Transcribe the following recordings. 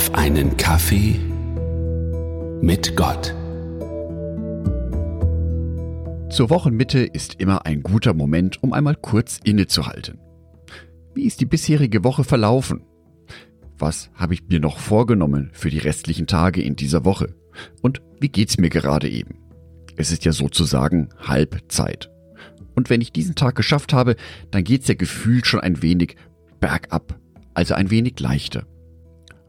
auf einen Kaffee mit Gott. Zur Wochenmitte ist immer ein guter Moment, um einmal kurz innezuhalten. Wie ist die bisherige Woche verlaufen? Was habe ich mir noch vorgenommen für die restlichen Tage in dieser Woche? Und wie geht's mir gerade eben? Es ist ja sozusagen Halbzeit. Und wenn ich diesen Tag geschafft habe, dann geht's ja gefühlt schon ein wenig bergab, also ein wenig leichter.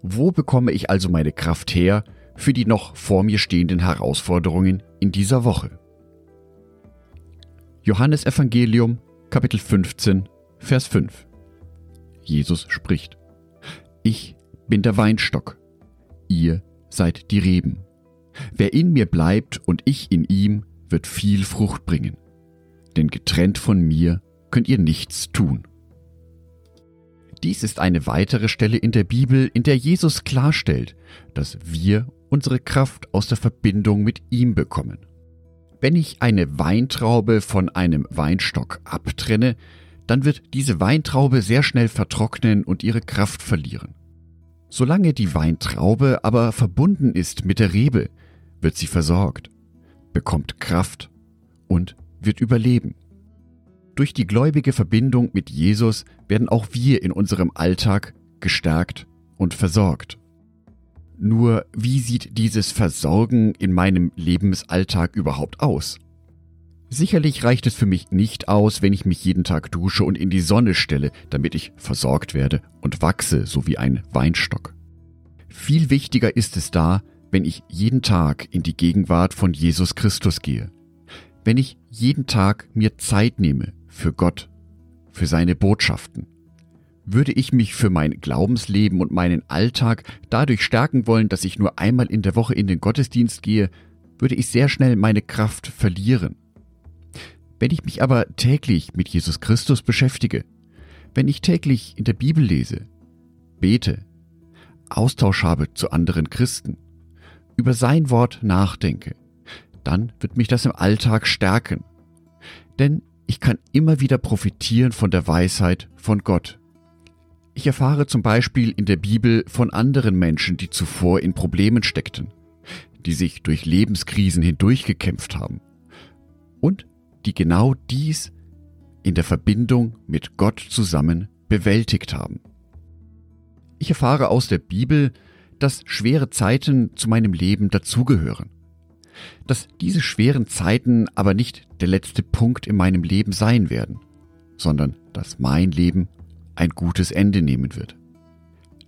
Wo bekomme ich also meine Kraft her für die noch vor mir stehenden Herausforderungen in dieser Woche? Johannes Evangelium, Kapitel 15, Vers 5. Jesus spricht. Ich bin der Weinstock, ihr seid die Reben. Wer in mir bleibt und ich in ihm, wird viel Frucht bringen. Denn getrennt von mir könnt ihr nichts tun. Dies ist eine weitere Stelle in der Bibel, in der Jesus klarstellt, dass wir unsere Kraft aus der Verbindung mit ihm bekommen. Wenn ich eine Weintraube von einem Weinstock abtrenne, dann wird diese Weintraube sehr schnell vertrocknen und ihre Kraft verlieren. Solange die Weintraube aber verbunden ist mit der Rebe, wird sie versorgt, bekommt Kraft und wird überleben. Durch die gläubige Verbindung mit Jesus werden auch wir in unserem Alltag gestärkt und versorgt. Nur wie sieht dieses Versorgen in meinem Lebensalltag überhaupt aus? Sicherlich reicht es für mich nicht aus, wenn ich mich jeden Tag dusche und in die Sonne stelle, damit ich versorgt werde und wachse, so wie ein Weinstock. Viel wichtiger ist es da, wenn ich jeden Tag in die Gegenwart von Jesus Christus gehe. Wenn ich jeden Tag mir Zeit nehme für Gott, für seine Botschaften. Würde ich mich für mein Glaubensleben und meinen Alltag dadurch stärken wollen, dass ich nur einmal in der Woche in den Gottesdienst gehe, würde ich sehr schnell meine Kraft verlieren. Wenn ich mich aber täglich mit Jesus Christus beschäftige, wenn ich täglich in der Bibel lese, bete, Austausch habe zu anderen Christen, über sein Wort nachdenke, dann wird mich das im Alltag stärken. Denn ich kann immer wieder profitieren von der Weisheit von Gott. Ich erfahre zum Beispiel in der Bibel von anderen Menschen, die zuvor in Problemen steckten, die sich durch Lebenskrisen hindurchgekämpft haben und die genau dies in der Verbindung mit Gott zusammen bewältigt haben. Ich erfahre aus der Bibel, dass schwere Zeiten zu meinem Leben dazugehören dass diese schweren Zeiten aber nicht der letzte Punkt in meinem Leben sein werden, sondern dass mein Leben ein gutes Ende nehmen wird.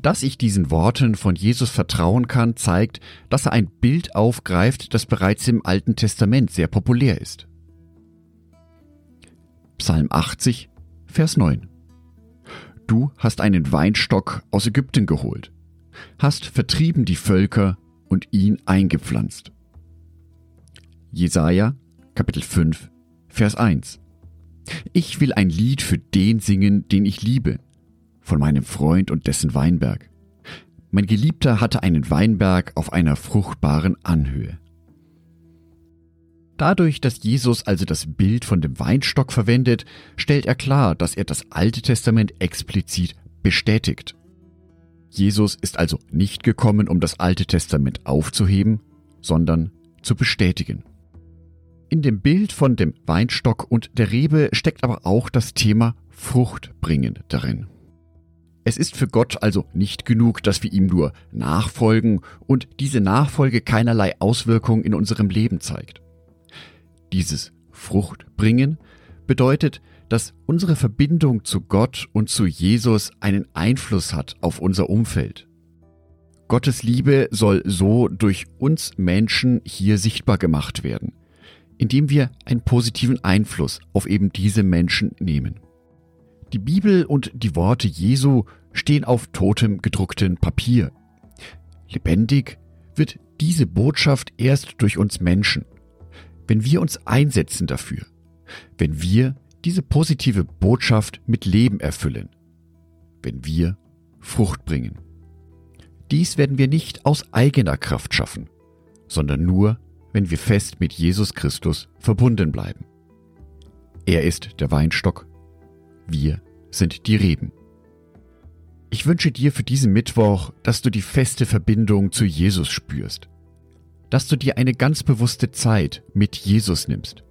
Dass ich diesen Worten von Jesus vertrauen kann, zeigt, dass er ein Bild aufgreift, das bereits im Alten Testament sehr populär ist. Psalm 80, Vers 9. Du hast einen Weinstock aus Ägypten geholt, hast vertrieben die Völker und ihn eingepflanzt. Jesaja, Kapitel 5, Vers 1. Ich will ein Lied für den singen, den ich liebe, von meinem Freund und dessen Weinberg. Mein Geliebter hatte einen Weinberg auf einer fruchtbaren Anhöhe. Dadurch, dass Jesus also das Bild von dem Weinstock verwendet, stellt er klar, dass er das Alte Testament explizit bestätigt. Jesus ist also nicht gekommen, um das Alte Testament aufzuheben, sondern zu bestätigen. In dem Bild von dem Weinstock und der Rebe steckt aber auch das Thema Frucht bringen darin. Es ist für Gott also nicht genug, dass wir ihm nur nachfolgen und diese Nachfolge keinerlei Auswirkung in unserem Leben zeigt. Dieses Fruchtbringen bedeutet, dass unsere Verbindung zu Gott und zu Jesus einen Einfluss hat auf unser Umfeld. Gottes Liebe soll so durch uns Menschen hier sichtbar gemacht werden indem wir einen positiven Einfluss auf eben diese Menschen nehmen. Die Bibel und die Worte Jesu stehen auf totem gedrucktem Papier. Lebendig wird diese Botschaft erst durch uns Menschen, wenn wir uns einsetzen dafür, wenn wir diese positive Botschaft mit Leben erfüllen, wenn wir Frucht bringen. Dies werden wir nicht aus eigener Kraft schaffen, sondern nur wenn wir fest mit Jesus Christus verbunden bleiben. Er ist der Weinstock, wir sind die Reben. Ich wünsche dir für diesen Mittwoch, dass du die feste Verbindung zu Jesus spürst. Dass du dir eine ganz bewusste Zeit mit Jesus nimmst,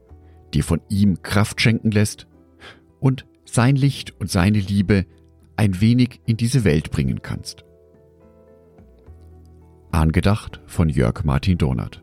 dir von ihm Kraft schenken lässt und sein Licht und seine Liebe ein wenig in diese Welt bringen kannst. Angedacht von Jörg Martin Donat.